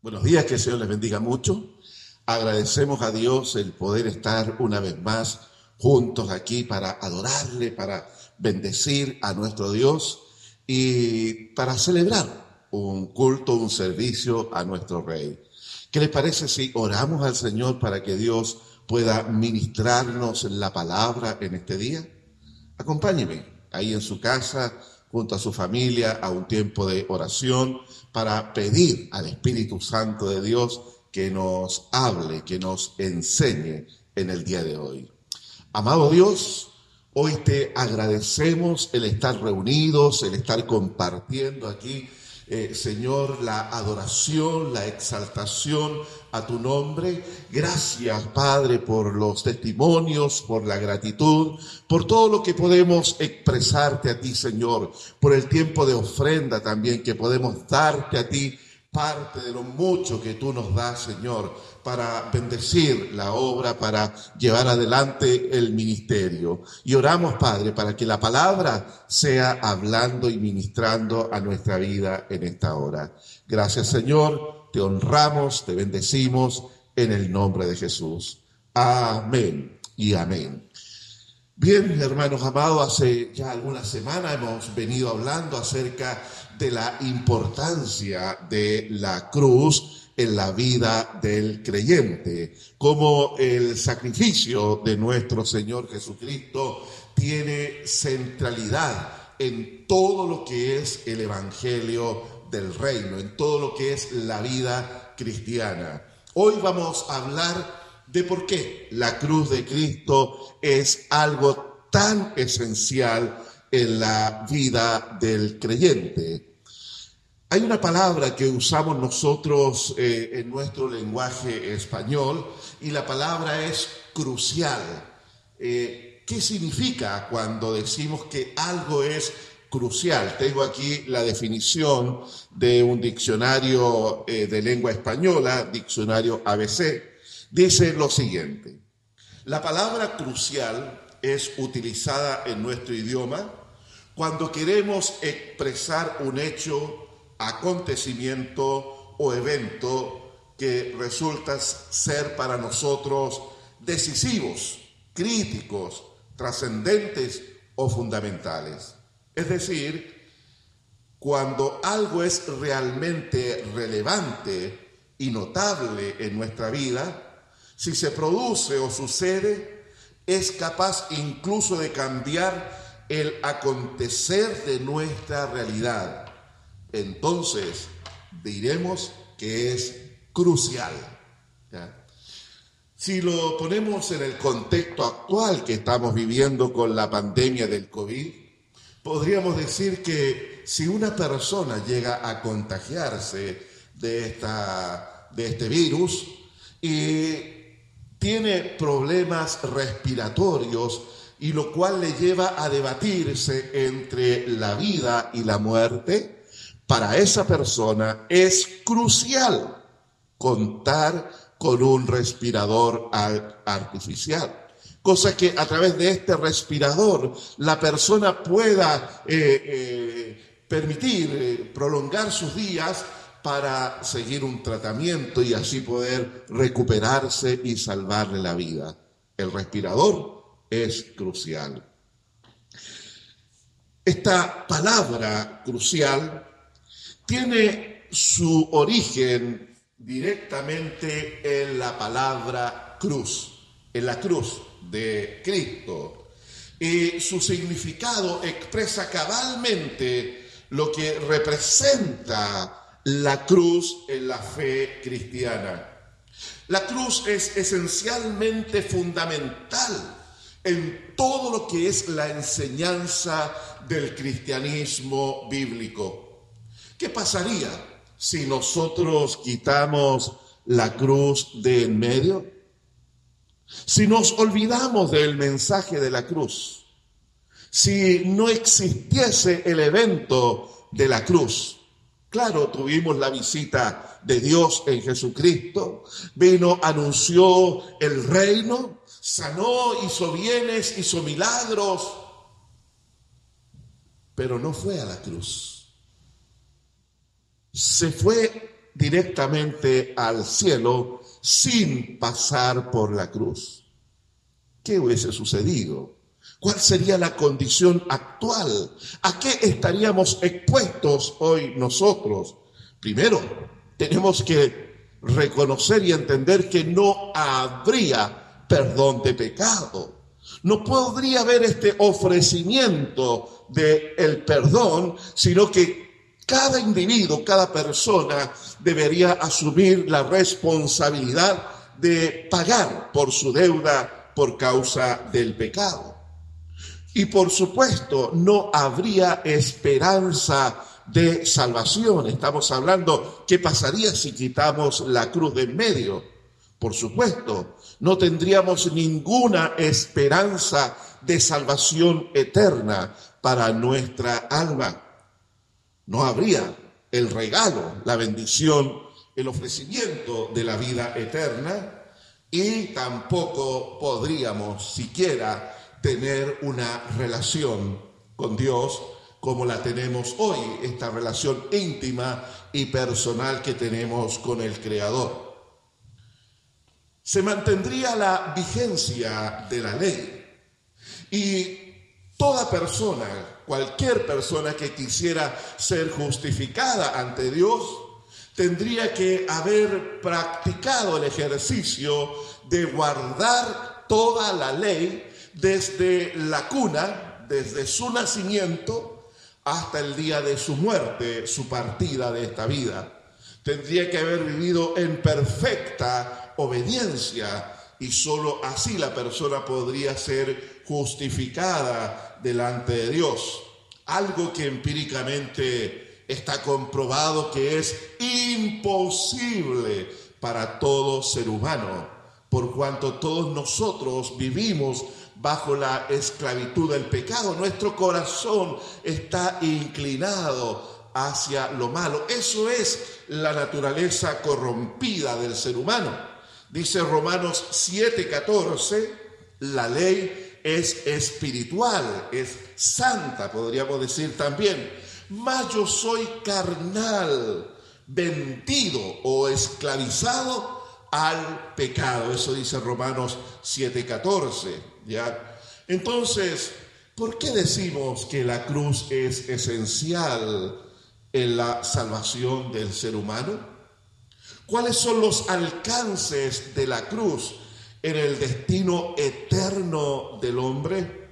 Buenos días, que el Señor les bendiga mucho. Agradecemos a Dios el poder estar una vez más juntos aquí para adorarle, para bendecir a nuestro Dios y para celebrar un culto, un servicio a nuestro Rey. ¿Qué les parece si oramos al Señor para que Dios pueda ministrarnos la palabra en este día? Acompáñeme ahí en su casa, junto a su familia, a un tiempo de oración para pedir al Espíritu Santo de Dios que nos hable, que nos enseñe en el día de hoy. Amado Dios, hoy te agradecemos el estar reunidos, el estar compartiendo aquí eh, Señor, la adoración, la exaltación a tu nombre. Gracias, Padre, por los testimonios, por la gratitud, por todo lo que podemos expresarte a ti, Señor, por el tiempo de ofrenda también que podemos darte a ti parte de lo mucho que tú nos das, Señor, para bendecir la obra, para llevar adelante el ministerio. Y oramos, Padre, para que la palabra sea hablando y ministrando a nuestra vida en esta hora. Gracias, Señor, te honramos, te bendecimos en el nombre de Jesús. Amén y amén. Bien, hermanos amados, hace ya algunas semanas hemos venido hablando acerca de la importancia de la cruz en la vida del creyente, como el sacrificio de nuestro Señor Jesucristo tiene centralidad en todo lo que es el Evangelio del Reino, en todo lo que es la vida cristiana. Hoy vamos a hablar de por qué la cruz de Cristo es algo tan esencial en la vida del creyente. Hay una palabra que usamos nosotros eh, en nuestro lenguaje español y la palabra es crucial. Eh, ¿Qué significa cuando decimos que algo es crucial? Tengo aquí la definición de un diccionario eh, de lengua española, diccionario ABC dice lo siguiente. La palabra crucial es utilizada en nuestro idioma cuando queremos expresar un hecho, acontecimiento o evento que resulta ser para nosotros decisivos, críticos, trascendentes o fundamentales. Es decir, cuando algo es realmente relevante y notable en nuestra vida, si se produce o sucede, es capaz incluso de cambiar el acontecer de nuestra realidad. Entonces, diremos que es crucial. Si lo ponemos en el contexto actual que estamos viviendo con la pandemia del COVID, podríamos decir que si una persona llega a contagiarse de, esta, de este virus y tiene problemas respiratorios y lo cual le lleva a debatirse entre la vida y la muerte, para esa persona es crucial contar con un respirador artificial. Cosa que a través de este respirador la persona pueda eh, eh, permitir eh, prolongar sus días para seguir un tratamiento y así poder recuperarse y salvarle la vida. El respirador es crucial. Esta palabra crucial tiene su origen directamente en la palabra cruz, en la cruz de Cristo. Y su significado expresa cabalmente lo que representa la cruz en la fe cristiana. La cruz es esencialmente fundamental en todo lo que es la enseñanza del cristianismo bíblico. ¿Qué pasaría si nosotros quitamos la cruz de en medio? Si nos olvidamos del mensaje de la cruz, si no existiese el evento de la cruz, Claro, tuvimos la visita de Dios en Jesucristo, vino, anunció el reino, sanó, hizo bienes, hizo milagros, pero no fue a la cruz. Se fue directamente al cielo sin pasar por la cruz. ¿Qué hubiese sucedido? ¿Cuál sería la condición actual? ¿A qué estaríamos expuestos hoy nosotros? Primero, tenemos que reconocer y entender que no habría perdón de pecado. No podría haber este ofrecimiento del el perdón, sino que cada individuo, cada persona debería asumir la responsabilidad de pagar por su deuda por causa del pecado. Y por supuesto, no habría esperanza de salvación. Estamos hablando, ¿qué pasaría si quitamos la cruz de en medio? Por supuesto, no tendríamos ninguna esperanza de salvación eterna para nuestra alma. No habría el regalo, la bendición, el ofrecimiento de la vida eterna y tampoco podríamos siquiera tener una relación con Dios como la tenemos hoy, esta relación íntima y personal que tenemos con el Creador se mantendría la vigencia de la ley. Y toda persona, cualquier persona que quisiera ser justificada ante Dios, tendría que haber practicado el ejercicio de guardar toda la ley desde la cuna, desde su nacimiento, hasta el día de su muerte, su partida de esta vida. Tendría que haber vivido en perfecta obediencia y sólo así la persona podría ser justificada delante de Dios. Algo que empíricamente está comprobado que es imposible para todo ser humano, por cuanto todos nosotros vivimos bajo la esclavitud del pecado. Nuestro corazón está inclinado hacia lo malo. Eso es la naturaleza corrompida del ser humano. Dice Romanos 7:14, la ley es espiritual, es santa, podríamos decir también. Mas yo soy carnal, vendido o esclavizado al pecado. Eso dice Romanos 7:14, ¿ya? Entonces, ¿por qué decimos que la cruz es esencial en la salvación del ser humano? ¿Cuáles son los alcances de la cruz en el destino eterno del hombre?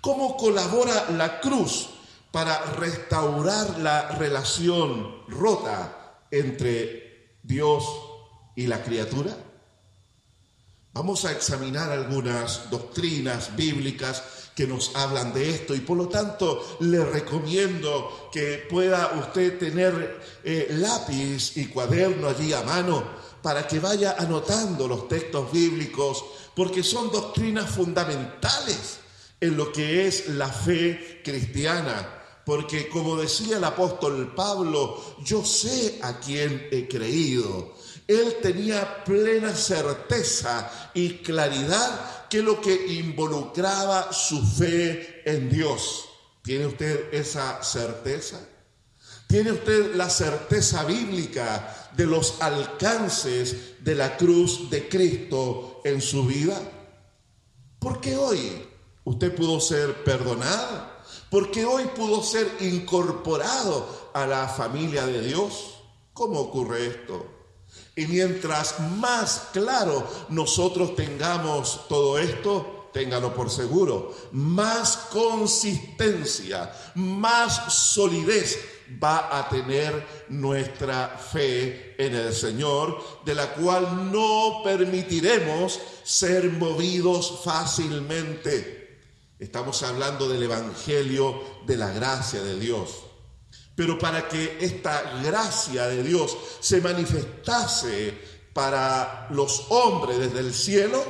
¿Cómo colabora la cruz para restaurar la relación rota entre Dios y la criatura? Vamos a examinar algunas doctrinas bíblicas que nos hablan de esto y por lo tanto le recomiendo que pueda usted tener eh, lápiz y cuaderno allí a mano para que vaya anotando los textos bíblicos porque son doctrinas fundamentales en lo que es la fe cristiana. Porque como decía el apóstol Pablo, yo sé a quién he creído. Él tenía plena certeza y claridad que lo que involucraba su fe en Dios. ¿Tiene usted esa certeza? ¿Tiene usted la certeza bíblica de los alcances de la cruz de Cristo en su vida? ¿Por qué hoy usted pudo ser perdonado? ¿Por qué hoy pudo ser incorporado a la familia de Dios? ¿Cómo ocurre esto? Y mientras más claro nosotros tengamos todo esto, téngalo por seguro, más consistencia, más solidez va a tener nuestra fe en el Señor, de la cual no permitiremos ser movidos fácilmente. Estamos hablando del Evangelio de la gracia de Dios. Pero para que esta gracia de Dios se manifestase para los hombres desde el cielo,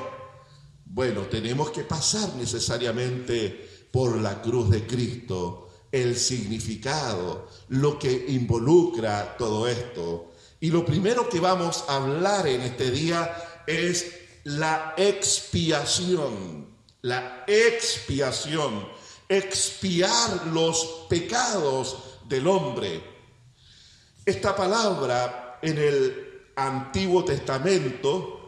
bueno, tenemos que pasar necesariamente por la cruz de Cristo, el significado, lo que involucra todo esto. Y lo primero que vamos a hablar en este día es la expiación, la expiación, expiar los pecados del hombre. Esta palabra en el Antiguo Testamento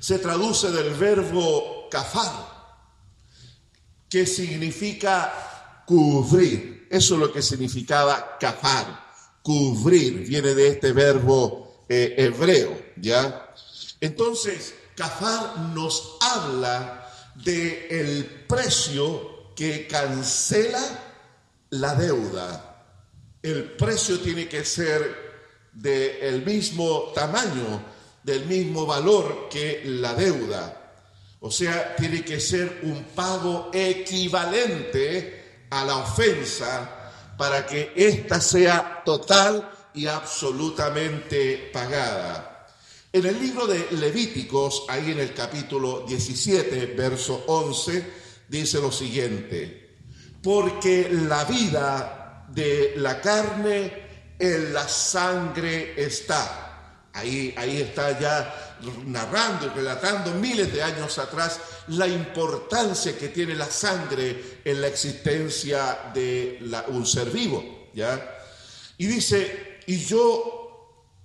se traduce del verbo kafar, que significa cubrir. Eso es lo que significaba kafar, cubrir, viene de este verbo eh, hebreo, ¿ya? Entonces, kafar nos habla de el precio que cancela la deuda. El precio tiene que ser del mismo tamaño, del mismo valor que la deuda. O sea, tiene que ser un pago equivalente a la ofensa para que ésta sea total y absolutamente pagada. En el libro de Levíticos, ahí en el capítulo 17, verso 11, dice lo siguiente, porque la vida de la carne en la sangre está. Ahí, ahí está ya narrando y relatando miles de años atrás la importancia que tiene la sangre en la existencia de un ser vivo. ¿ya? Y dice, y yo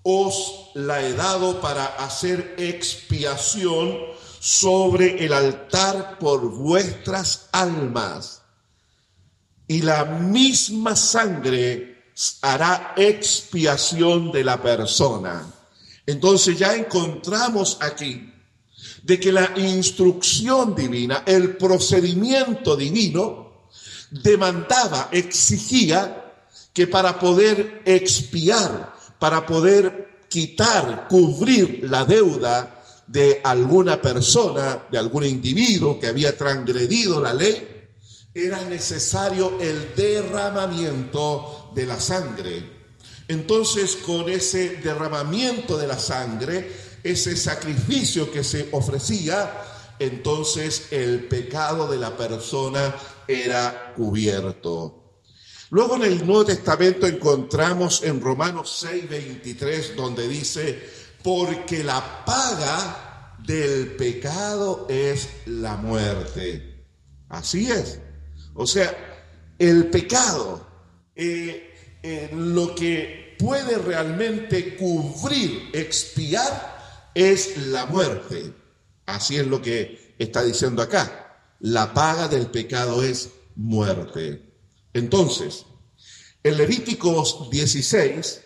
os la he dado para hacer expiación sobre el altar por vuestras almas. Y la misma sangre hará expiación de la persona. Entonces ya encontramos aquí de que la instrucción divina, el procedimiento divino, demandaba, exigía que para poder expiar, para poder quitar, cubrir la deuda de alguna persona, de algún individuo que había transgredido la ley, era necesario el derramamiento de la sangre. Entonces, con ese derramamiento de la sangre, ese sacrificio que se ofrecía, entonces el pecado de la persona era cubierto. Luego en el Nuevo Testamento encontramos en Romanos 6, 23, donde dice, porque la paga del pecado es la muerte. Así es. O sea, el pecado, eh, lo que puede realmente cubrir, expiar, es la muerte. Así es lo que está diciendo acá. La paga del pecado es muerte. Entonces, en Levíticos 16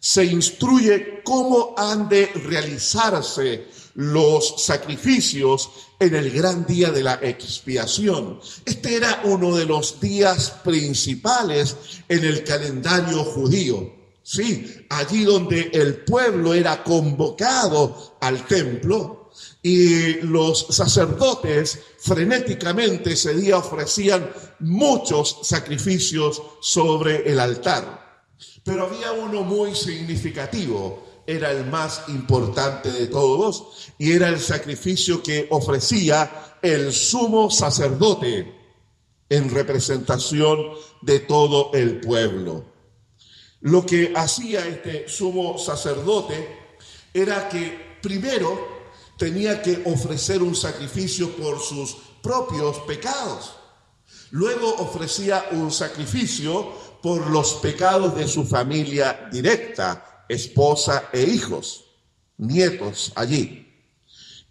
se instruye cómo han de realizarse los sacrificios en el gran día de la expiación. Este era uno de los días principales en el calendario judío. Sí, allí donde el pueblo era convocado al templo y los sacerdotes frenéticamente ese día ofrecían muchos sacrificios sobre el altar. Pero había uno muy significativo era el más importante de todos y era el sacrificio que ofrecía el sumo sacerdote en representación de todo el pueblo. Lo que hacía este sumo sacerdote era que primero tenía que ofrecer un sacrificio por sus propios pecados. Luego ofrecía un sacrificio por los pecados de su familia directa, esposa e hijos, nietos allí.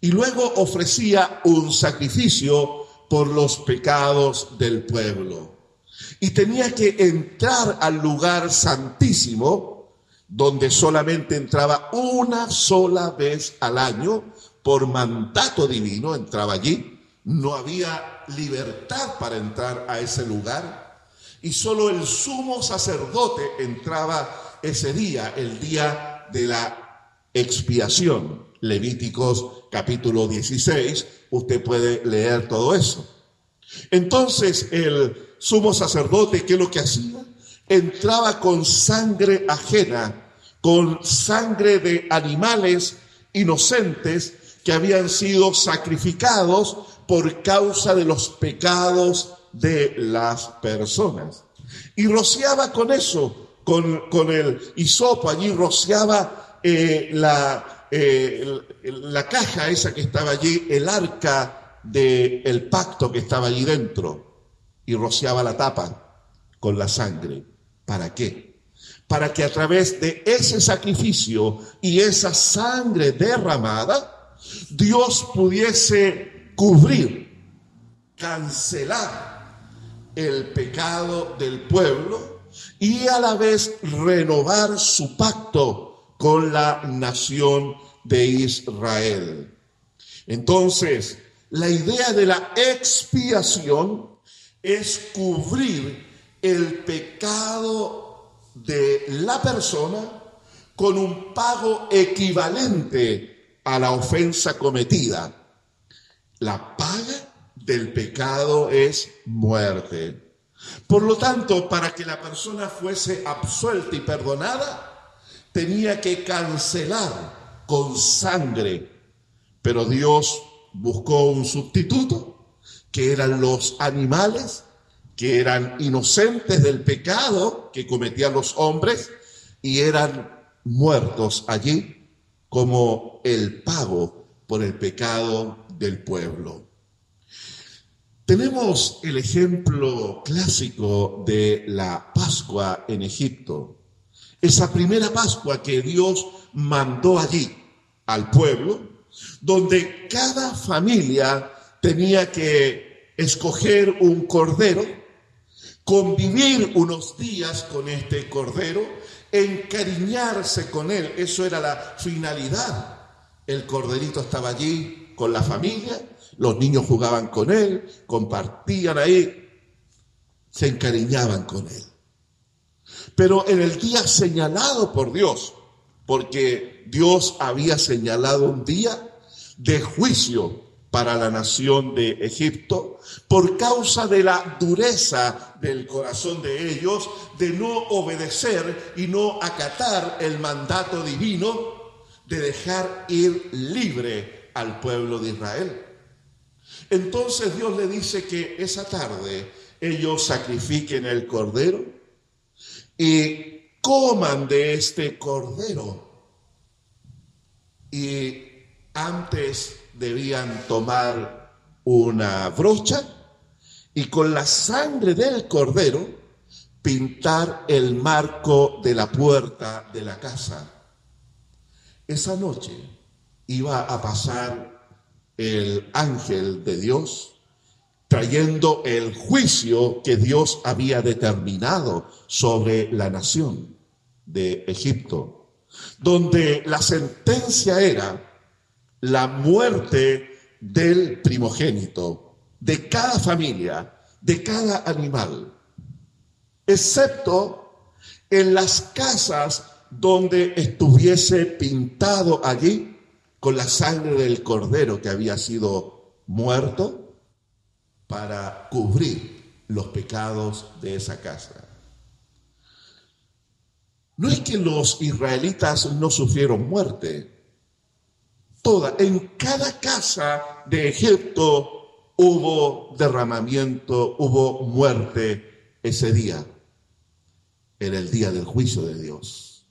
Y luego ofrecía un sacrificio por los pecados del pueblo. Y tenía que entrar al lugar santísimo, donde solamente entraba una sola vez al año, por mandato divino entraba allí. No había libertad para entrar a ese lugar. Y solo el sumo sacerdote entraba ese día, el día de la expiación. Levíticos capítulo 16, usted puede leer todo eso. Entonces el sumo sacerdote, ¿qué es lo que hacía? Entraba con sangre ajena, con sangre de animales inocentes que habían sido sacrificados por causa de los pecados de las personas. Y rociaba con eso con, el hisopo, allí rociaba eh, la, eh, la caja esa que estaba allí, el arca del pacto que estaba allí dentro, y rociaba la tapa con la sangre. ¿Para qué? para que a través de ese sacrificio y esa sangre derramada, Dios pudiese cubrir, cancelar el pecado del pueblo y a la vez renovar su pacto con la nación de Israel. Entonces, la idea de la expiación es cubrir el pecado de la persona con un pago equivalente a la ofensa cometida. La paga del pecado es muerte. Por lo tanto, para que la persona fuese absuelta y perdonada, tenía que cancelar con sangre. Pero Dios buscó un sustituto, que eran los animales, que eran inocentes del pecado que cometían los hombres y eran muertos allí como el pago por el pecado del pueblo. Tenemos el ejemplo clásico de la Pascua en Egipto. Esa primera Pascua que Dios mandó allí al pueblo, donde cada familia tenía que escoger un cordero, convivir unos días con este cordero, encariñarse con él. Eso era la finalidad. El corderito estaba allí con la familia, los niños jugaban con él, compartían ahí, se encariñaban con él. Pero en el día señalado por Dios, porque Dios había señalado un día de juicio para la nación de Egipto por causa de la dureza del corazón de ellos de no obedecer y no acatar el mandato divino de dejar ir libre al pueblo de Israel. Entonces Dios le dice que esa tarde ellos sacrifiquen el cordero y coman de este cordero. Y antes debían tomar una brocha y con la sangre del cordero pintar el marco de la puerta de la casa. Esa noche iba a pasar el ángel de Dios trayendo el juicio que Dios había determinado sobre la nación de Egipto, donde la sentencia era la muerte del primogénito, de cada familia, de cada animal, excepto en las casas donde estuviese pintado allí con la sangre del cordero que había sido muerto para cubrir los pecados de esa casa. No es que los israelitas no sufrieron muerte, toda, en cada casa de Egipto hubo derramamiento, hubo muerte ese día, en el día del juicio de Dios.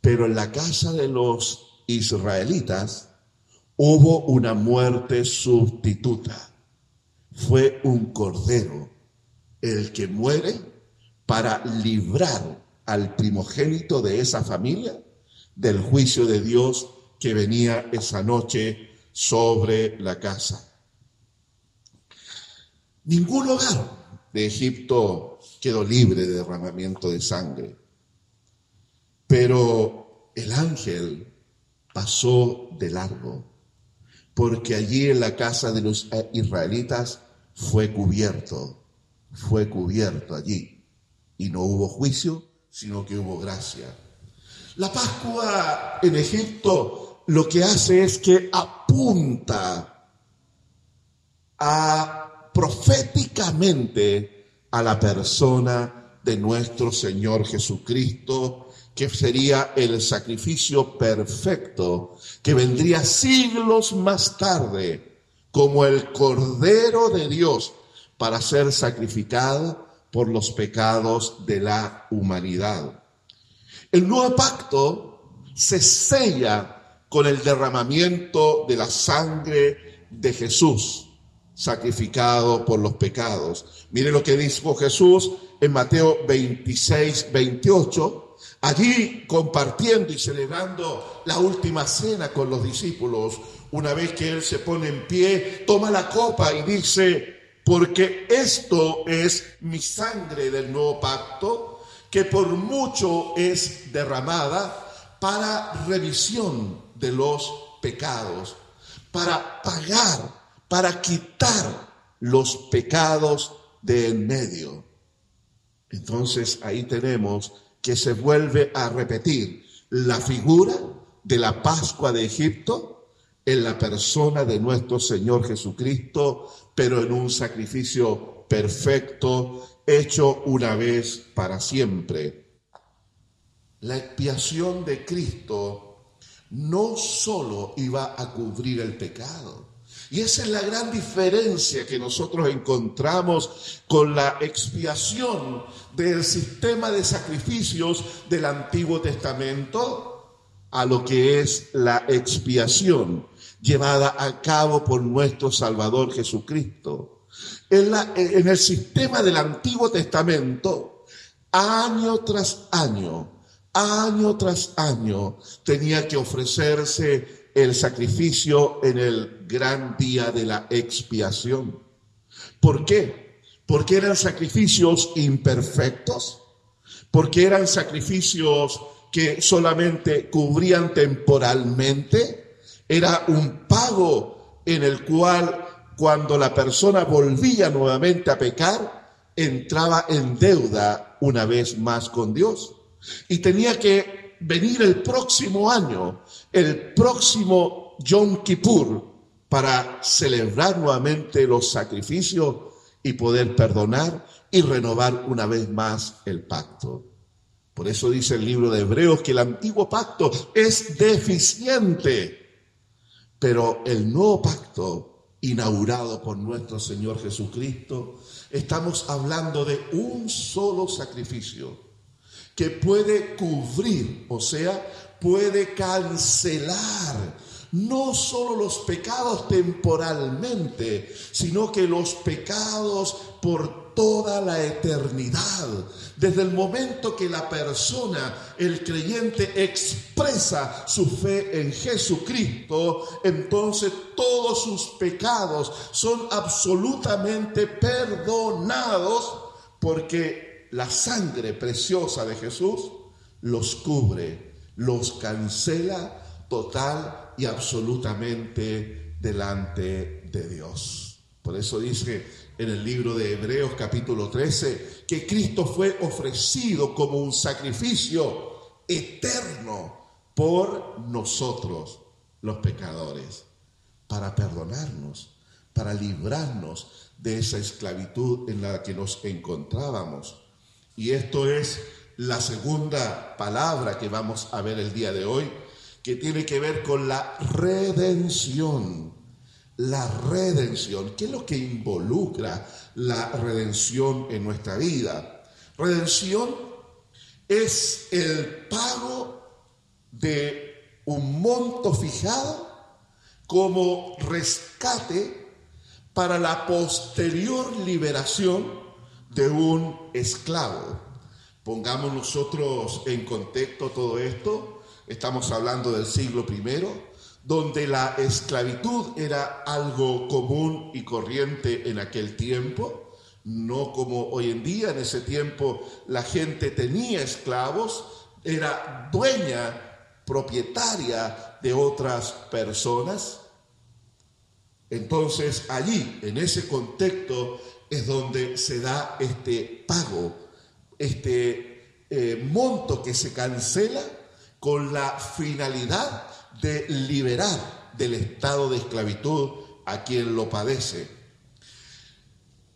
Pero en la casa de los israelitas hubo una muerte sustituta. Fue un cordero el que muere para librar al primogénito de esa familia del juicio de Dios que venía esa noche sobre la casa. Ningún hogar de Egipto quedó libre de derramamiento de sangre, pero el ángel pasó de largo, porque allí en la casa de los israelitas fue cubierto, fue cubierto allí, y no hubo juicio, sino que hubo gracia. La Pascua en Egipto lo que hace es que apunta a proféticamente a la persona de nuestro Señor Jesucristo, que sería el sacrificio perfecto, que vendría siglos más tarde como el Cordero de Dios para ser sacrificado por los pecados de la humanidad. El nuevo pacto se sella con el derramamiento de la sangre de Jesús. sacrificado por los pecados. Mire lo que dijo Jesús en Mateo 26, 28. Allí compartiendo y celebrando la última cena con los discípulos, una vez que Él se pone en pie, toma la copa y dice, porque esto es mi sangre del nuevo pacto, que por mucho es derramada para revisión de los pecados, para pagar para quitar los pecados de en medio. Entonces ahí tenemos que se vuelve a repetir la figura de la Pascua de Egipto en la persona de nuestro Señor Jesucristo, pero en un sacrificio perfecto, hecho una vez para siempre. La expiación de Cristo no solo iba a cubrir el pecado, y esa es la gran diferencia que nosotros encontramos con la expiación del sistema de sacrificios del Antiguo Testamento a lo que es la expiación llevada a cabo por nuestro Salvador Jesucristo. En, el sistema del Antiguo Testamento, año tras año, año tras año, tenía que ofrecerse el sacrificio en el gran día de la expiación. ¿Por qué? Porque eran sacrificios imperfectos, porque eran sacrificios que solamente cubrían temporalmente, era un pago en el cual cuando la persona volvía nuevamente a pecar, entraba en deuda una vez más con Dios. Y tenía que venir el próximo año el próximo Yom Kippur para celebrar nuevamente los sacrificios y poder perdonar y renovar una vez más el pacto. Por eso dice el libro de Hebreos que el antiguo pacto es deficiente, pero el nuevo pacto inaugurado por nuestro Señor Jesucristo, estamos hablando de un solo sacrificio que puede cubrir, o sea, puede cancelar no solo los pecados temporalmente, sino que los pecados por toda la eternidad. Desde el momento que la persona, el creyente, expresa su fe en Jesucristo, entonces todos sus pecados son absolutamente perdonados porque la sangre preciosa de Jesús los cubre los cancela total y absolutamente delante de Dios. Por eso dice en el libro de Hebreos capítulo 13 que Cristo fue ofrecido como un sacrificio eterno por nosotros, los pecadores, para perdonarnos, para librarnos de esa esclavitud en la que nos encontrábamos. Y esto es la segunda palabra que vamos a ver el día de hoy, que tiene que ver con la redención. La redención. ¿Qué es lo que involucra la redención en nuestra vida? Redención es el pago de un monto fijado como rescate para la posterior liberación de un esclavo. Pongamos nosotros en contexto todo esto. Estamos hablando del siglo I, donde la esclavitud era algo común y corriente en aquel tiempo, no como hoy en día. En ese tiempo la gente tenía esclavos, era dueña, propietaria de otras personas. Entonces allí, en ese contexto, es donde se da este pago este eh, monto que se cancela con la finalidad de liberar del estado de esclavitud a quien lo padece.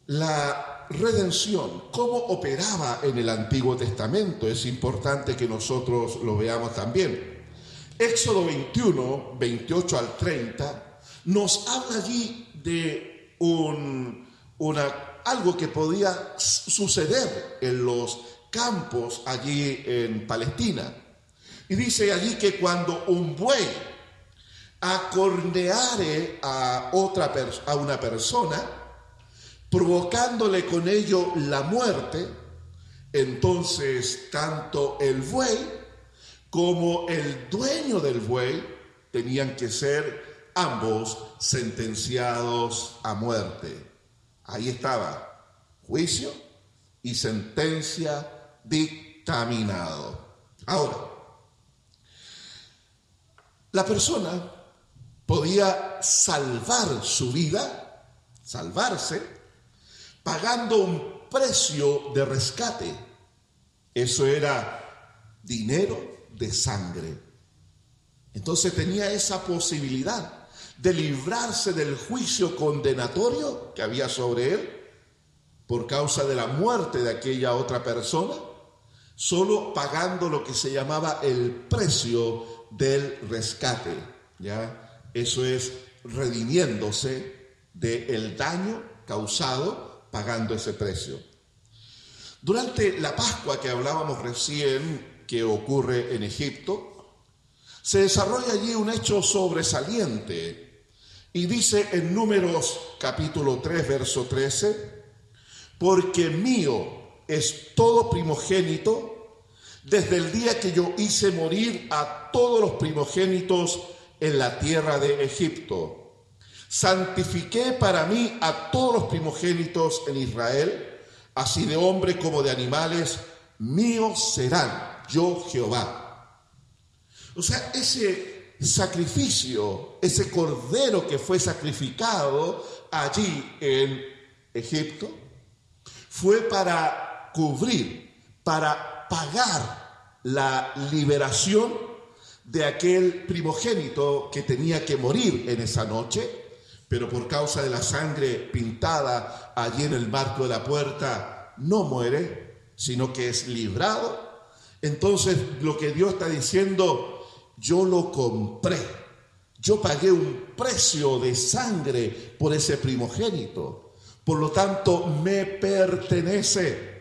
La redención, ¿cómo operaba en el Antiguo Testamento? Es importante que nosotros lo veamos también. Éxodo 21, 28 al 30, nos habla allí de un, una algo que podía suceder en los campos allí en Palestina. Y dice allí que cuando un buey acorneare a, otra a una persona, provocándole con ello la muerte, entonces tanto el buey como el dueño del buey tenían que ser ambos sentenciados a muerte. Ahí estaba, juicio y sentencia dictaminado. Ahora, la persona podía salvar su vida, salvarse, pagando un precio de rescate. Eso era dinero de sangre. Entonces tenía esa posibilidad de librarse del juicio condenatorio que había sobre él por causa de la muerte de aquella otra persona, solo pagando lo que se llamaba el precio del rescate. ¿ya? Eso es redimiéndose del daño causado pagando ese precio. Durante la Pascua que hablábamos recién, que ocurre en Egipto, se desarrolla allí un hecho sobresaliente y dice en números capítulo 3, verso 13, porque mío es todo primogénito desde el día que yo hice morir a todos los primogénitos en la tierra de Egipto. Santifiqué para mí a todos los primogénitos en Israel, así de hombres como de animales, míos serán yo Jehová. O sea, ese sacrificio, ese cordero que fue sacrificado allí en Egipto, fue para cubrir, para pagar la liberación de aquel primogénito que tenía que morir en esa noche, pero por causa de la sangre pintada allí en el marco de la puerta, no muere, sino que es librado. Entonces lo que Dios está diciendo, yo lo compré. Yo pagué un precio de sangre por ese primogénito. Por lo tanto, me pertenece.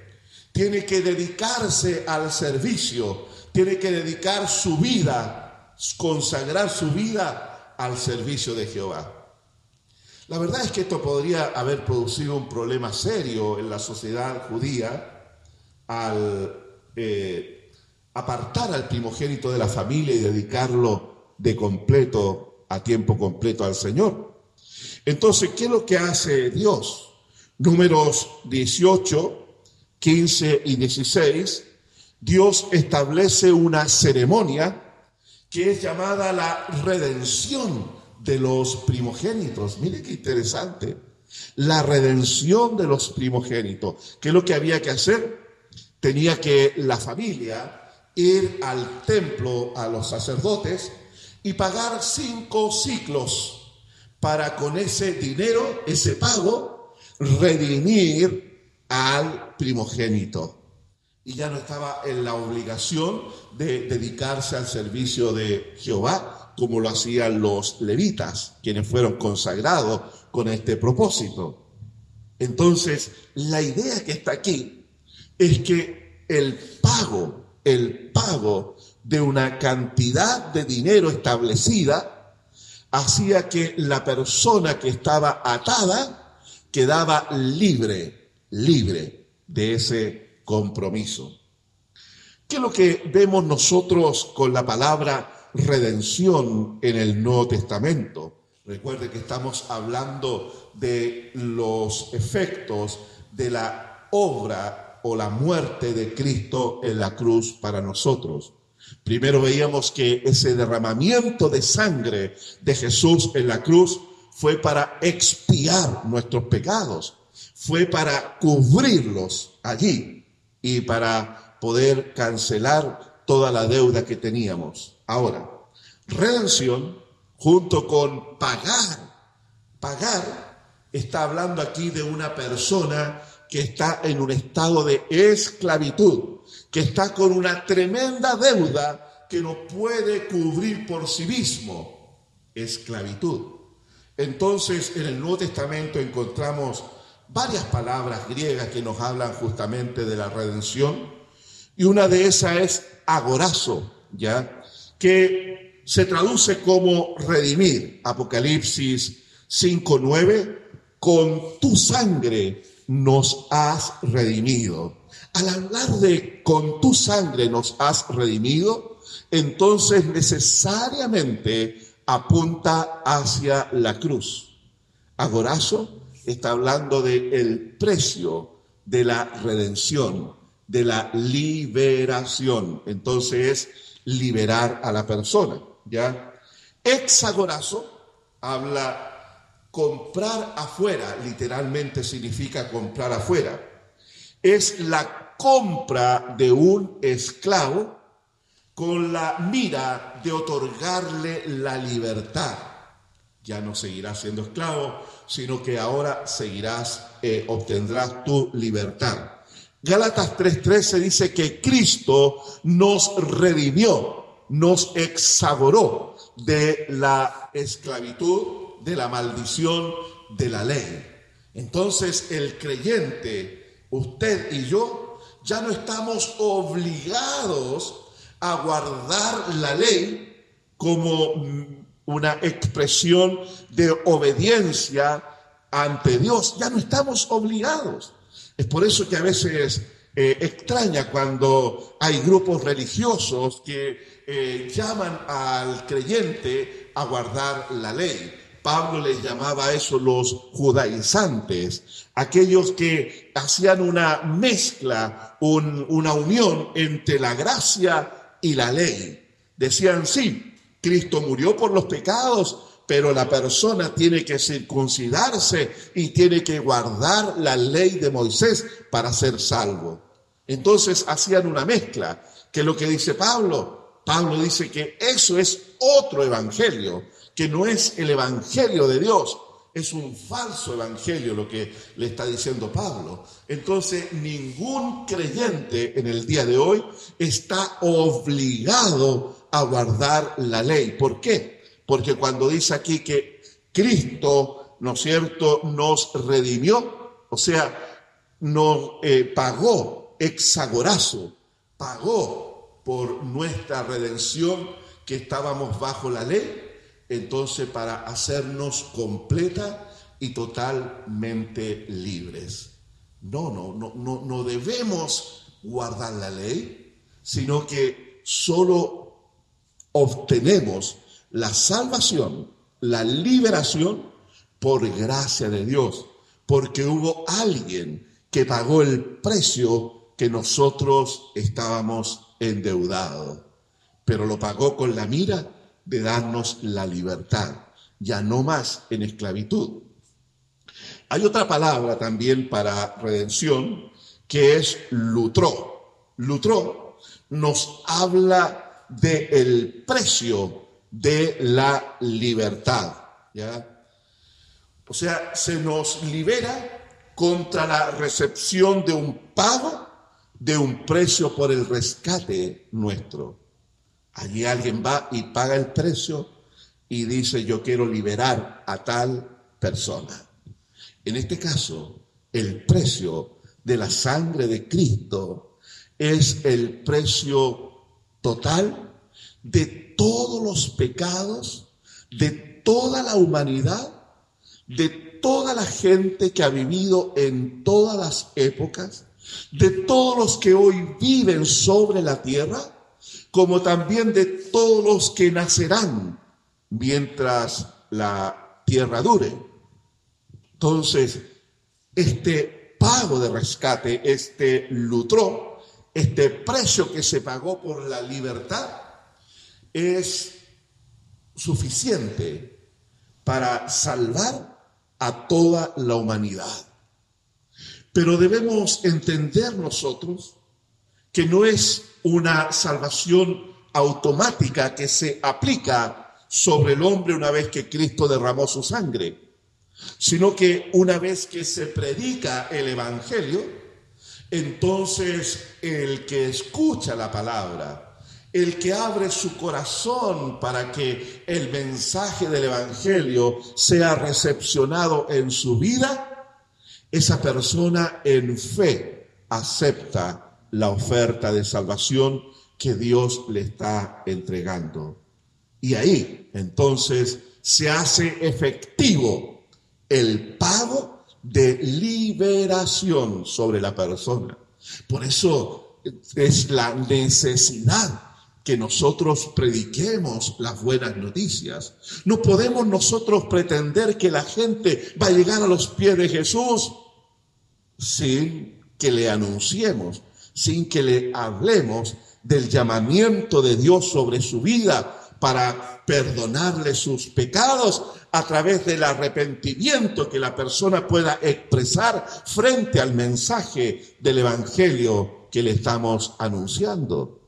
Tiene que dedicarse al servicio. Tiene que dedicar su vida, consagrar su vida al servicio de Jehová. La verdad es que esto podría haber producido un problema serio en la sociedad judía al eh, apartar al primogénito de la familia y dedicarlo de completo, a tiempo completo al Señor. Entonces, ¿qué es lo que hace Dios? Números 18, 15 y 16, Dios establece una ceremonia que es llamada la redención de los primogénitos. Mire qué interesante. La redención de los primogénitos. ¿Qué es lo que había que hacer? Tenía que la familia ir al templo a los sacerdotes y pagar cinco ciclos para con ese dinero, ese pago, redimir al primogénito. Y ya no estaba en la obligación de dedicarse al servicio de Jehová como lo hacían los levitas, quienes fueron consagrados con este propósito. Entonces, la idea que está aquí es que el pago el pago de una cantidad de dinero establecida hacía que la persona que estaba atada quedaba libre, libre de ese compromiso. ¿Qué es lo que vemos nosotros con la palabra redención en el Nuevo Testamento? Recuerde que estamos hablando de los efectos de la obra o la muerte de Cristo en la cruz para nosotros. Primero veíamos que ese derramamiento de sangre de Jesús en la cruz fue para expiar nuestros pecados, fue para cubrirlos allí y para poder cancelar toda la deuda que teníamos. Ahora, redención junto con pagar, pagar, está hablando aquí de una persona que está en un estado de esclavitud, que está con una tremenda deuda que no puede cubrir por sí mismo. Esclavitud. Entonces, en el Nuevo Testamento encontramos varias palabras griegas que nos hablan justamente de la redención, y una de esas es agorazo, ¿ya? Que se traduce como redimir. Apocalipsis 5.9, con tu sangre nos has redimido. Al hablar de con tu sangre nos has redimido, entonces necesariamente apunta hacia la cruz. Agorazo está hablando de el precio de la redención, de la liberación. Entonces es liberar a la persona, ¿ya? Exagorazo habla comprar afuera, literalmente significa comprar afuera. Es la compra de un esclavo con la mira de otorgarle la libertad. Ya no seguirás siendo esclavo, sino que ahora seguirás, eh, obtendrás tu libertad. Gálatas 3:13 dice que Cristo nos redimió, nos exaboró de la esclavitud, de la maldición de la ley. Entonces el creyente, usted y yo, ya no estamos obligados a guardar la ley como una expresión de obediencia ante Dios. Ya no estamos obligados. Es por eso que a veces eh, extraña cuando hay grupos religiosos que eh, llaman al creyente a guardar la ley. Pablo les llamaba a eso los judaizantes, aquellos que hacían una mezcla, una unión entre la gracia y la ley. Decían, sí, Cristo murió por los pecados, pero la persona tiene que circuncidarse y tiene que guardar la ley de Moisés para ser salvo. Entonces hacían una mezcla, que lo que dice Pablo, Pablo dice que eso es otro evangelio, que no es el evangelio de Dios, es un falso evangelio lo que le está diciendo Pablo. Entonces, ningún creyente en el día de hoy está obligado a guardar la ley. ¿Por qué? Porque cuando dice aquí que Cristo, ¿no es cierto?, nos redimió, o sea, nos eh, pagó exagorazo, pagó por nuestra redención que estábamos bajo la ley entonces para hacernos completa y totalmente libres. No, no, no, no, no debemos guardar la ley, sino que solo obtenemos la salvación, la liberación por gracia de Dios, porque hubo alguien que pagó el precio que nosotros estábamos endeudados, pero lo pagó con la mira de darnos la libertad, ya no más en esclavitud. Hay otra palabra también para redención que es lutró. Lutró nos habla del el precio de la libertad. ¿ya? O sea, se nos libera contra la recepción de un pago, de un precio por el rescate nuestro. Allí alguien va y paga el precio y dice, yo quiero liberar a tal persona. En este caso, el precio de la sangre de Cristo es el precio total de todos los pecados, de toda la humanidad, de toda la gente que ha vivido en todas las épocas, de todos los que hoy viven sobre la tierra como también de todos los que nacerán mientras la tierra dure. Entonces, este pago de rescate, este lutró, este precio que se pagó por la libertad, es suficiente para salvar a toda la humanidad. Pero debemos entender nosotros que no es una salvación automática que se aplica sobre el hombre una vez que Cristo derramó su sangre, sino que una vez que se predica el Evangelio, entonces el que escucha la palabra, el que abre su corazón para que el mensaje del Evangelio sea recepcionado en su vida, esa persona en fe acepta la oferta de salvación que Dios le está entregando. Y ahí entonces se hace efectivo el pago de liberación sobre la persona. Por eso es la necesidad que nosotros prediquemos las buenas noticias. No podemos nosotros pretender que la gente va a llegar a los pies de Jesús sin que le anunciemos, sin que le hablemos del llamamiento de Dios sobre su vida para perdonarle sus pecados a través del arrepentimiento que la persona pueda expresar frente al mensaje del Evangelio que le estamos anunciando.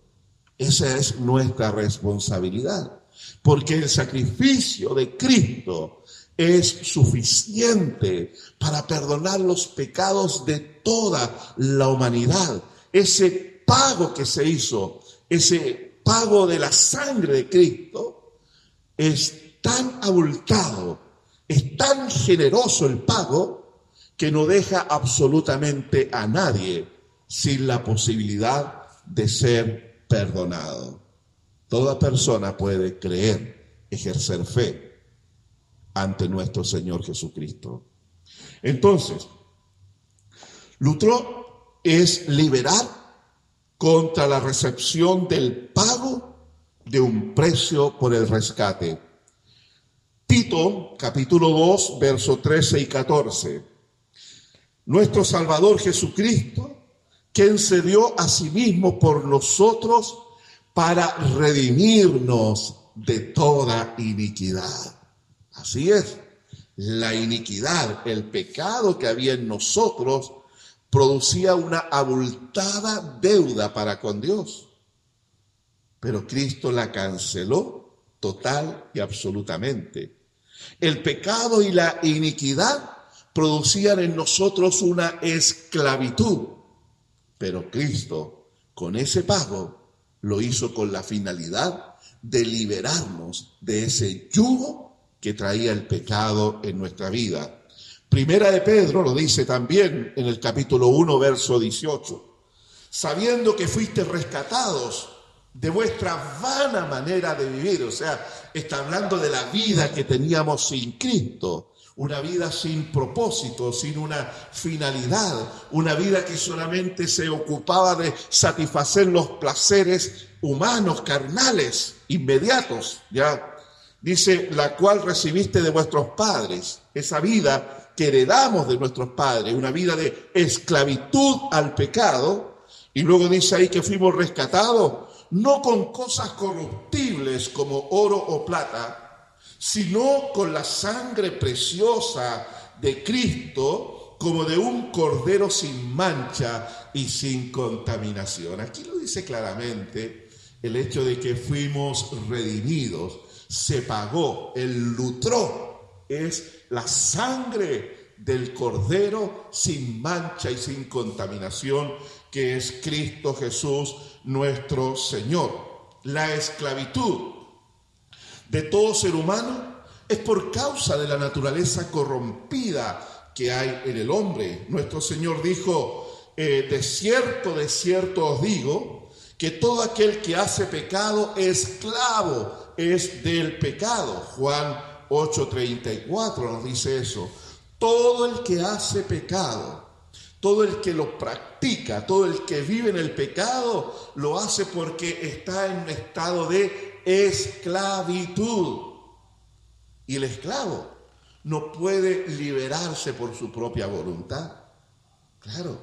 Esa es nuestra responsabilidad, porque el sacrificio de Cristo es suficiente para perdonar los pecados de toda la humanidad. Ese pago que se hizo, ese pago de la sangre de Cristo, es tan abultado, es tan generoso el pago, que no deja absolutamente a nadie sin la posibilidad de ser perdonado. Toda persona puede creer, ejercer fe ante nuestro Señor Jesucristo. Entonces, Lutro es liberar contra la recepción del pago de un precio por el rescate. Tito, capítulo 2, verso 13 y 14. Nuestro Salvador Jesucristo quien se dio a sí mismo por nosotros para redimirnos de toda iniquidad. Así es, la iniquidad, el pecado que había en nosotros, producía una abultada deuda para con Dios. Pero Cristo la canceló total y absolutamente. El pecado y la iniquidad producían en nosotros una esclavitud pero Cristo, con ese pago, lo hizo con la finalidad de liberarnos de ese yugo que traía el pecado en nuestra vida. Primera de Pedro lo dice también en el capítulo 1, verso 18. Sabiendo que fuiste rescatados de vuestra vana manera de vivir, o sea, está hablando de la vida que teníamos sin Cristo, una vida sin propósito, sin una finalidad, una vida que solamente se ocupaba de satisfacer los placeres humanos, carnales, inmediatos, ¿ya? Dice, la cual recibiste de vuestros padres, esa vida que heredamos de nuestros padres, una vida de esclavitud al pecado, y luego dice ahí que fuimos rescatados, no con cosas corruptibles como oro o plata, sino con la sangre preciosa de Cristo como de un cordero sin mancha y sin contaminación. Aquí lo dice claramente el hecho de que fuimos redimidos, se pagó, el lutro es la sangre del cordero sin mancha y sin contaminación, que es Cristo Jesús nuestro Señor. La esclavitud de todo ser humano es por causa de la naturaleza corrompida que hay en el hombre. Nuestro Señor dijo, eh, de cierto, de cierto os digo, que todo aquel que hace pecado, esclavo es del pecado. Juan 8:34 nos dice eso. Todo el que hace pecado, todo el que lo practica, todo el que vive en el pecado, lo hace porque está en un estado de esclavitud. Y el esclavo no puede liberarse por su propia voluntad. Claro.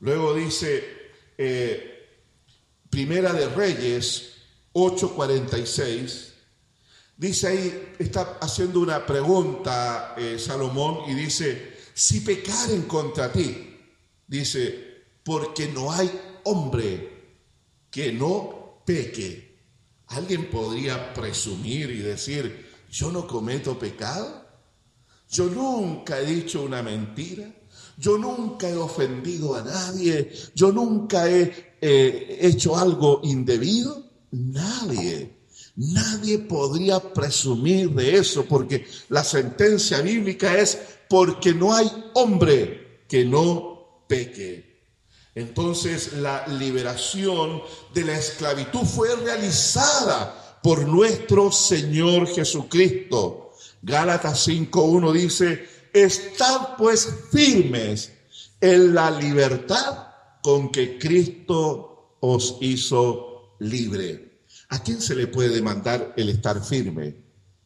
Luego dice eh, Primera de Reyes 8:46. Dice ahí, está haciendo una pregunta eh, Salomón y dice, si pecaren contra ti, dice, porque no hay hombre que no peque ¿Alguien podría presumir y decir, yo no cometo pecado? Yo nunca he dicho una mentira. Yo nunca he ofendido a nadie. Yo nunca he eh, hecho algo indebido. Nadie. Nadie podría presumir de eso porque la sentencia bíblica es porque no hay hombre que no peque. Entonces la liberación de la esclavitud fue realizada por nuestro Señor Jesucristo. Gálatas 5.1 dice, estad pues firmes en la libertad con que Cristo os hizo libre. ¿A quién se le puede demandar el estar firme?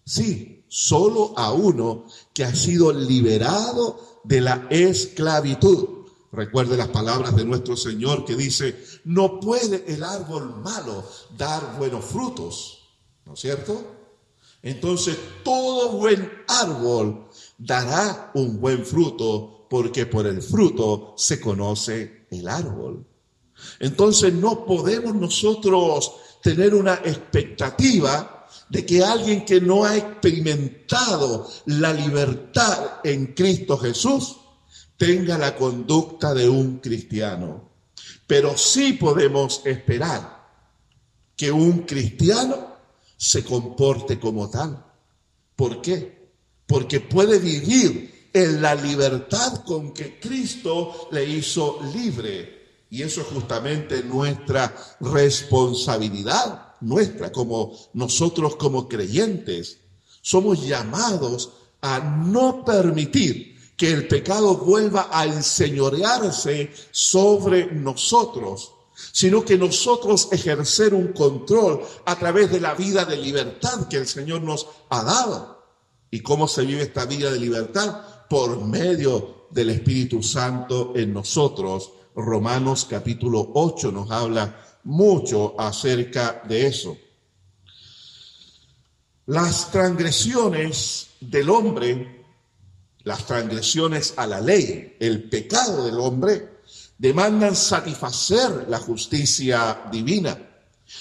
Sí, solo a uno que ha sido liberado de la esclavitud. Recuerde las palabras de nuestro Señor que dice, no puede el árbol malo dar buenos frutos, ¿no es cierto? Entonces todo buen árbol dará un buen fruto porque por el fruto se conoce el árbol. Entonces no podemos nosotros tener una expectativa de que alguien que no ha experimentado la libertad en Cristo Jesús tenga la conducta de un cristiano. Pero sí podemos esperar que un cristiano se comporte como tal. ¿Por qué? Porque puede vivir en la libertad con que Cristo le hizo libre. Y eso es justamente nuestra responsabilidad, nuestra como nosotros como creyentes. Somos llamados a no permitir que el pecado vuelva a enseñorearse sobre nosotros, sino que nosotros ejercer un control a través de la vida de libertad que el Señor nos ha dado. ¿Y cómo se vive esta vida de libertad? Por medio del Espíritu Santo en nosotros. Romanos capítulo 8 nos habla mucho acerca de eso. Las transgresiones del hombre las transgresiones a la ley, el pecado del hombre, demandan satisfacer la justicia divina.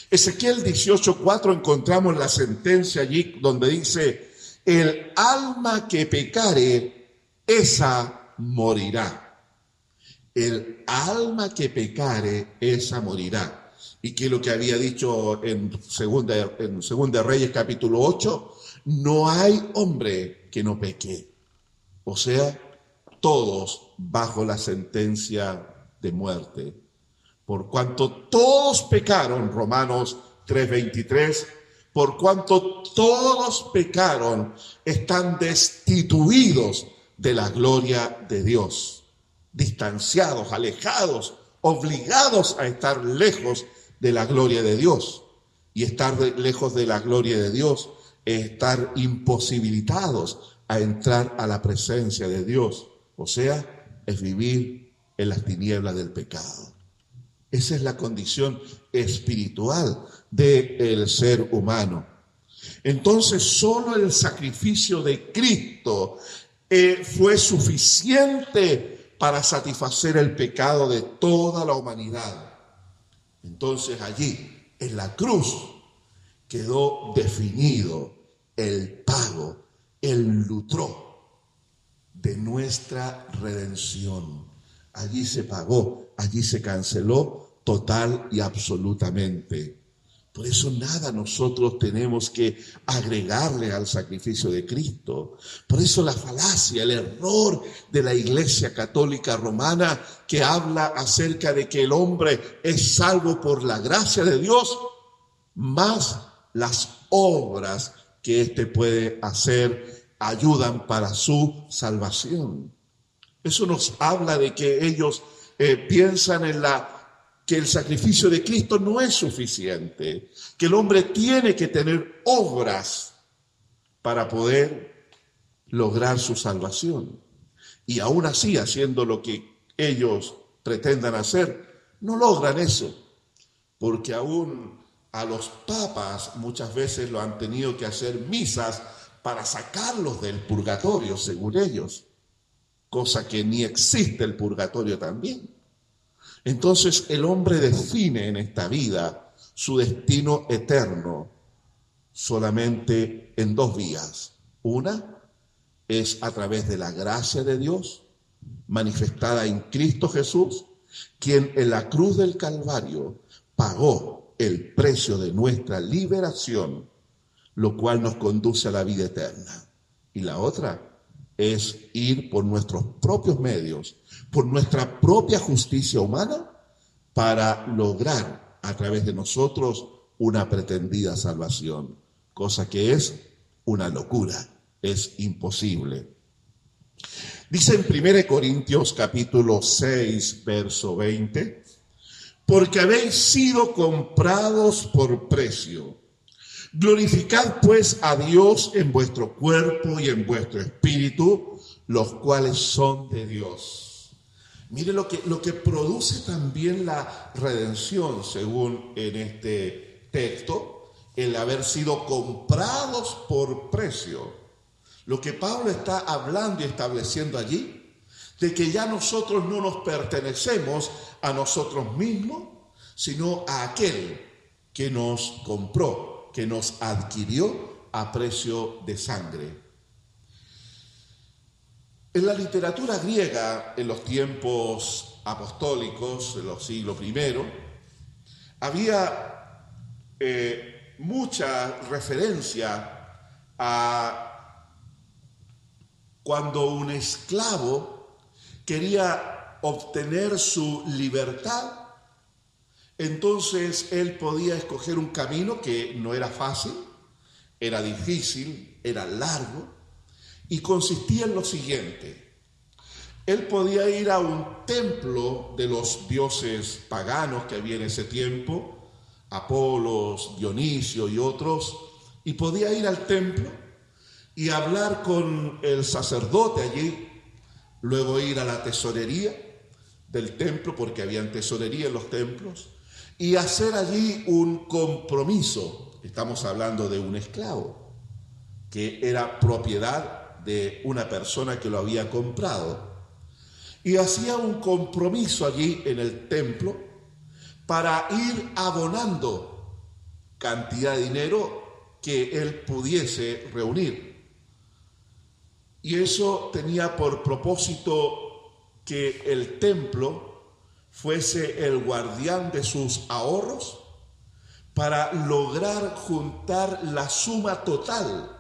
Ezequiel 18:4 encontramos la sentencia allí donde dice, el alma que pecare, esa morirá. El alma que pecare, esa morirá. Y que lo que había dicho en segunda, en Reyes capítulo 8, no hay hombre que no peque. O sea, todos bajo la sentencia de muerte. Por cuanto todos pecaron, Romanos 3:23, por cuanto todos pecaron, están destituidos de la gloria de Dios, distanciados, alejados, obligados a estar lejos de la gloria de Dios. Y estar lejos de la gloria de Dios es estar imposibilitados a entrar a la presencia de Dios, o sea, es vivir en las tinieblas del pecado. Esa es la condición espiritual del ser humano. Entonces, solo el sacrificio de Cristo eh, fue suficiente para satisfacer el pecado de toda la humanidad. Entonces allí, en la cruz, quedó definido el pago el lutro de nuestra redención. Allí se pagó, allí se canceló total y absolutamente. Por eso nada nosotros tenemos que agregarle al sacrificio de Cristo. Por eso la falacia, el error de la Iglesia Católica Romana que habla acerca de que el hombre es salvo por la gracia de Dios, más las obras que éste puede hacer ayudan para su salvación. Eso nos habla de que ellos eh, piensan en la que el sacrificio de Cristo no es suficiente, que el hombre tiene que tener obras para poder lograr su salvación. Y aún así, haciendo lo que ellos pretendan hacer, no logran eso, porque aún a los papas muchas veces lo han tenido que hacer misas para sacarlos del purgatorio, según ellos, cosa que ni existe el purgatorio también. Entonces el hombre define en esta vida su destino eterno solamente en dos vías. Una es a través de la gracia de Dios manifestada en Cristo Jesús, quien en la cruz del Calvario pagó el precio de nuestra liberación, lo cual nos conduce a la vida eterna. Y la otra es ir por nuestros propios medios, por nuestra propia justicia humana, para lograr a través de nosotros una pretendida salvación, cosa que es una locura, es imposible. Dice en 1 Corintios capítulo 6, verso 20, porque habéis sido comprados por precio. Glorificad pues a Dios en vuestro cuerpo y en vuestro espíritu, los cuales son de Dios. Mire lo que, lo que produce también la redención, según en este texto, el haber sido comprados por precio. Lo que Pablo está hablando y estableciendo allí, de que ya nosotros no nos pertenecemos a nosotros mismos, sino a aquel que nos compró, que nos adquirió a precio de sangre. En la literatura griega, en los tiempos apostólicos, en los siglos I, había eh, mucha referencia a cuando un esclavo quería obtener su libertad, entonces él podía escoger un camino que no era fácil, era difícil, era largo, y consistía en lo siguiente. Él podía ir a un templo de los dioses paganos que había en ese tiempo, Apolos, Dionisio y otros, y podía ir al templo y hablar con el sacerdote allí, luego ir a la tesorería del templo, porque había tesorería en los templos, y hacer allí un compromiso. Estamos hablando de un esclavo, que era propiedad de una persona que lo había comprado. Y hacía un compromiso allí en el templo para ir abonando cantidad de dinero que él pudiese reunir. Y eso tenía por propósito que el templo fuese el guardián de sus ahorros para lograr juntar la suma total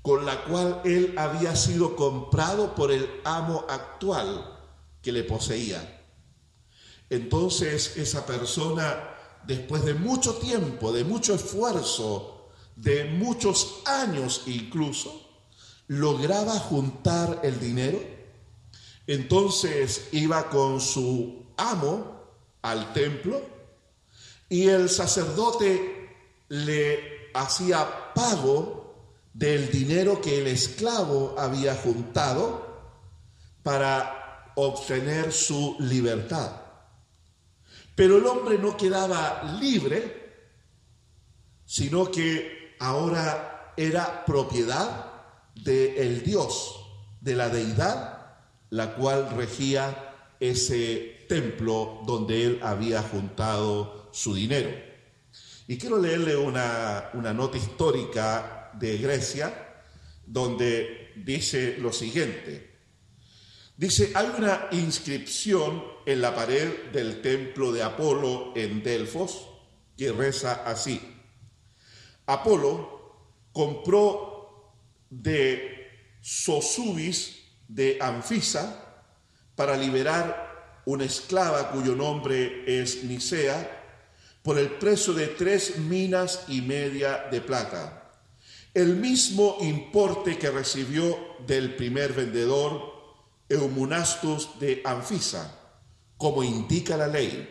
con la cual él había sido comprado por el amo actual que le poseía. Entonces esa persona, después de mucho tiempo, de mucho esfuerzo, de muchos años incluso, lograba juntar el dinero. Entonces iba con su amo al templo y el sacerdote le hacía pago del dinero que el esclavo había juntado para obtener su libertad. Pero el hombre no quedaba libre, sino que ahora era propiedad del Dios, de la deidad, la cual regía ese templo donde él había juntado su dinero. Y quiero leerle una, una nota histórica de Grecia, donde dice lo siguiente. Dice, hay una inscripción en la pared del templo de Apolo en Delfos que reza así. Apolo compró de Sosubis de Anfisa para liberar una esclava cuyo nombre es Nicea por el precio de tres minas y media de plata el mismo importe que recibió del primer vendedor Eumunastus de Anfisa, como indica la ley,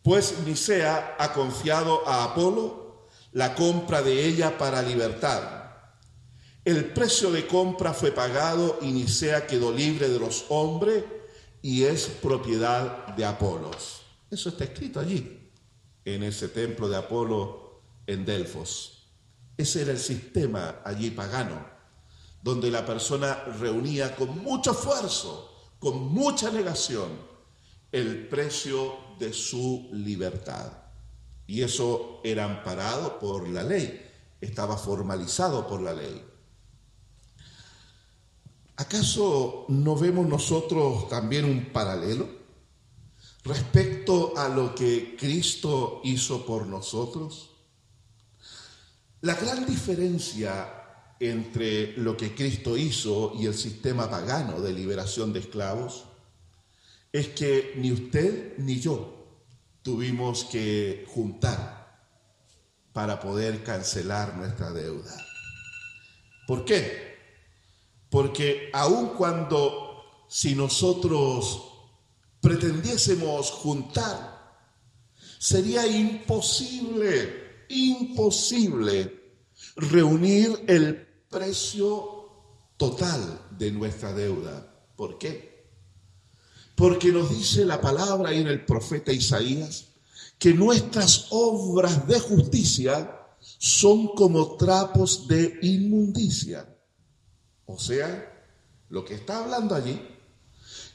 pues Nicea ha confiado a Apolo la compra de ella para libertad. El precio de compra fue pagado y Nicea quedó libre de los hombres y es propiedad de Apolos. Eso está escrito allí, en ese templo de Apolo en Delfos. Ese era el sistema allí pagano, donde la persona reunía con mucho esfuerzo, con mucha negación, el precio de su libertad. Y eso era amparado por la ley, estaba formalizado por la ley. ¿Acaso no vemos nosotros también un paralelo respecto a lo que Cristo hizo por nosotros? La gran diferencia entre lo que Cristo hizo y el sistema pagano de liberación de esclavos es que ni usted ni yo tuvimos que juntar para poder cancelar nuestra deuda. ¿Por qué? Porque aun cuando si nosotros pretendiésemos juntar, sería imposible, imposible reunir el precio total de nuestra deuda. ¿Por qué? Porque nos dice la palabra en el profeta Isaías que nuestras obras de justicia son como trapos de inmundicia. O sea, lo que está hablando allí,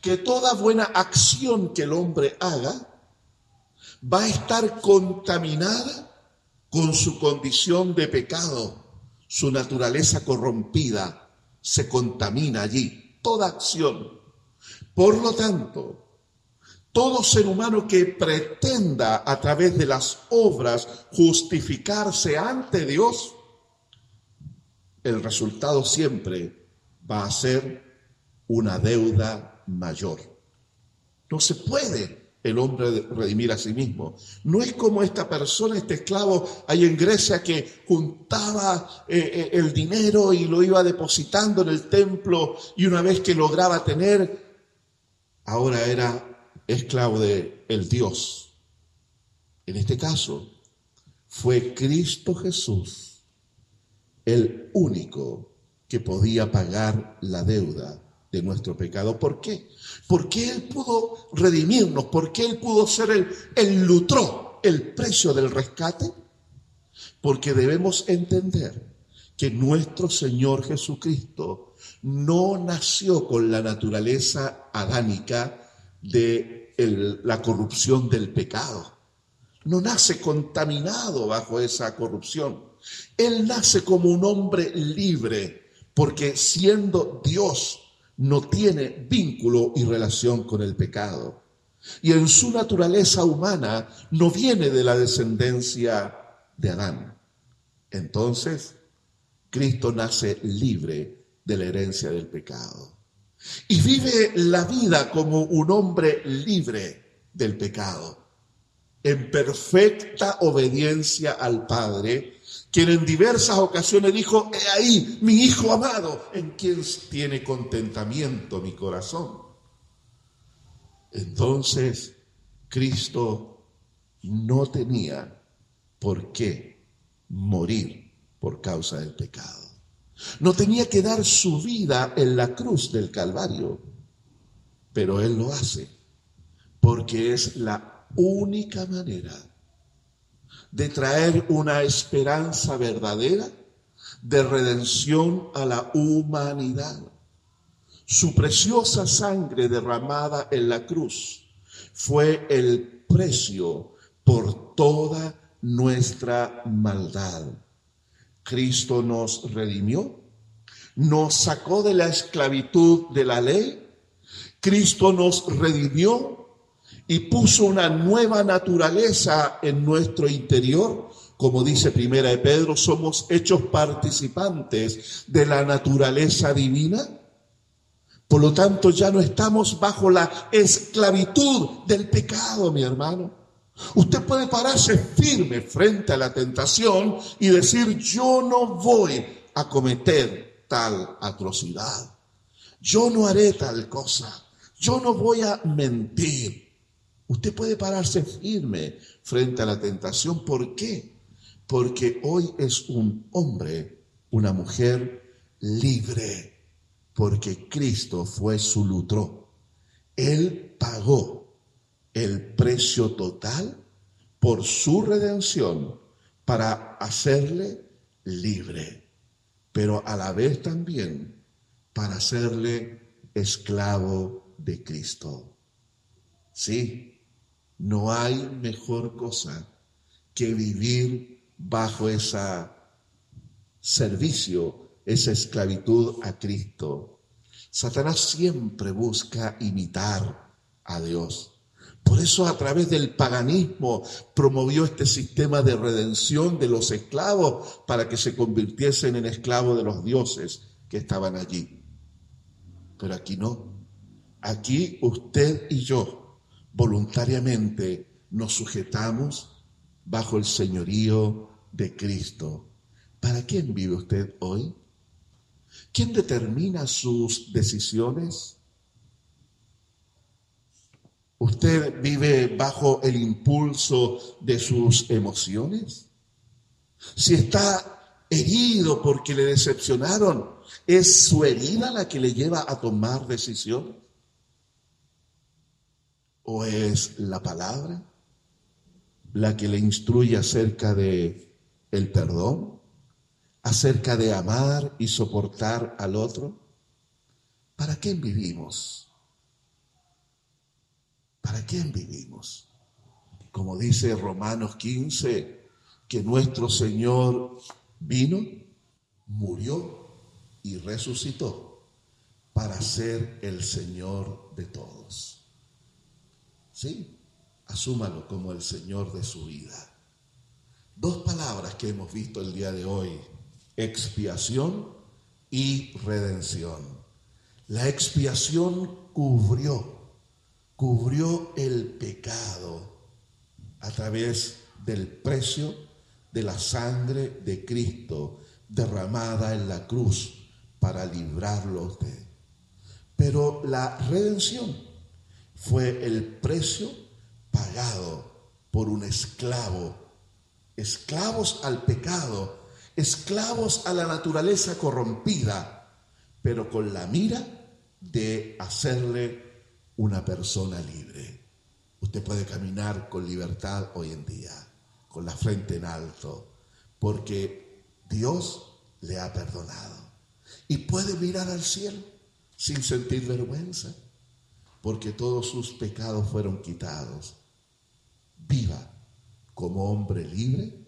que toda buena acción que el hombre haga va a estar contaminada con su condición de pecado, su naturaleza corrompida, se contamina allí, toda acción. Por lo tanto, todo ser humano que pretenda a través de las obras justificarse ante Dios, el resultado siempre va a ser una deuda mayor. No se puede el hombre redimir a sí mismo. No es como esta persona, este esclavo ahí en Grecia que juntaba eh, eh, el dinero y lo iba depositando en el templo y una vez que lograba tener, ahora era esclavo de el Dios. En este caso, fue Cristo Jesús el único que podía pagar la deuda de nuestro pecado. ¿Por qué? Porque Él pudo redimirnos, porque Él pudo ser el, el el precio del rescate. Porque debemos entender que nuestro Señor Jesucristo no nació con la naturaleza adánica de la corrupción del pecado. No nace contaminado bajo esa corrupción. Él nace como un hombre libre, porque siendo Dios no tiene vínculo y relación con el pecado. Y en su naturaleza humana no viene de la descendencia de Adán. Entonces, Cristo nace libre de la herencia del pecado y vive la vida como un hombre libre del pecado, en perfecta obediencia al Padre, quien en diversas ocasiones dijo, he ahí mi Hijo amado, en quien tiene contentamiento mi corazón. Entonces, Cristo no tenía por qué morir por causa del pecado. No tenía que dar su vida en la cruz del Calvario, pero Él lo hace porque es la única manera de traer una esperanza verdadera de redención a la humanidad. Su preciosa sangre derramada en la cruz fue el precio por toda nuestra maldad. Cristo nos redimió, nos sacó de la esclavitud de la ley, Cristo nos redimió y puso una nueva naturaleza en nuestro interior. Como dice Primera de Pedro, somos hechos participantes de la naturaleza divina. Por lo tanto, ya no estamos bajo la esclavitud del pecado, mi hermano. Usted puede pararse firme frente a la tentación y decir, yo no voy a cometer tal atrocidad. Yo no haré tal cosa. Yo no voy a mentir. Usted puede pararse firme frente a la tentación. ¿Por qué? Porque hoy es un hombre, una mujer libre. Porque Cristo fue su lutro. Él pagó el precio total por su redención para hacerle libre, pero a la vez también para hacerle esclavo de Cristo. Sí, no hay mejor cosa que vivir bajo ese servicio, esa esclavitud a Cristo. Satanás siempre busca imitar a Dios. Por eso a través del paganismo promovió este sistema de redención de los esclavos para que se convirtiesen en esclavos de los dioses que estaban allí. Pero aquí no. Aquí usted y yo voluntariamente nos sujetamos bajo el señorío de Cristo. ¿Para quién vive usted hoy? ¿Quién determina sus decisiones? ¿Usted vive bajo el impulso de sus emociones? Si está herido porque le decepcionaron, ¿es su herida la que le lleva a tomar decisiones? ¿O es la palabra la que le instruye acerca de el perdón? ¿Acerca de amar y soportar al otro? ¿Para quién vivimos? ¿Para quién vivimos? Como dice Romanos 15, que nuestro Señor vino, murió y resucitó para ser el Señor de todos. ¿Sí? Asúmalo como el Señor de su vida. Dos palabras que hemos visto el día de hoy, expiación y redención. La expiación cubrió cubrió el pecado a través del precio de la sangre de Cristo derramada en la cruz para librarlo a usted. Pero la redención fue el precio pagado por un esclavo, esclavos al pecado, esclavos a la naturaleza corrompida, pero con la mira de hacerle una persona libre. Usted puede caminar con libertad hoy en día, con la frente en alto, porque Dios le ha perdonado. Y puede mirar al cielo sin sentir vergüenza, porque todos sus pecados fueron quitados. Viva como hombre libre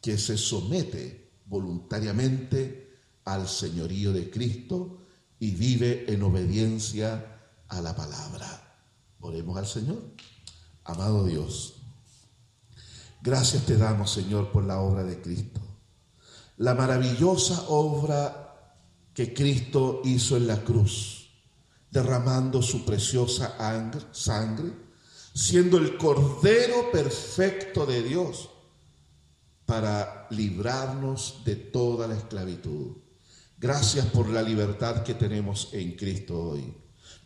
que se somete voluntariamente al señorío de Cristo y vive en obediencia a la palabra. Oremos al Señor. Amado Dios, gracias te damos, Señor, por la obra de Cristo. La maravillosa obra que Cristo hizo en la cruz, derramando su preciosa sangre, siendo el Cordero perfecto de Dios para librarnos de toda la esclavitud. Gracias por la libertad que tenemos en Cristo hoy.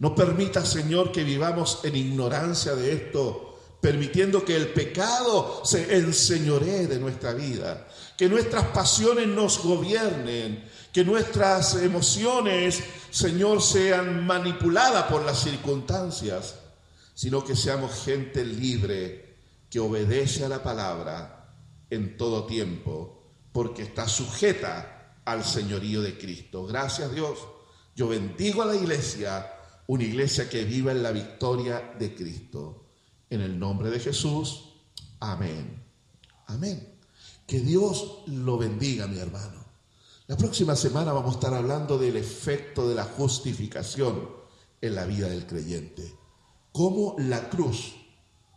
No permita, Señor, que vivamos en ignorancia de esto, permitiendo que el pecado se enseñoree de nuestra vida, que nuestras pasiones nos gobiernen, que nuestras emociones, Señor, sean manipuladas por las circunstancias, sino que seamos gente libre que obedece a la palabra en todo tiempo, porque está sujeta al señorío de Cristo. Gracias Dios. Yo bendigo a la iglesia una iglesia que viva en la victoria de Cristo. En el nombre de Jesús, amén. Amén. Que Dios lo bendiga, mi hermano. La próxima semana vamos a estar hablando del efecto de la justificación en la vida del creyente. Cómo la cruz,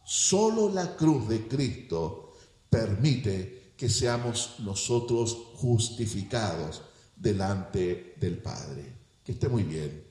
solo la cruz de Cristo, permite que seamos nosotros justificados delante del Padre. Que esté muy bien.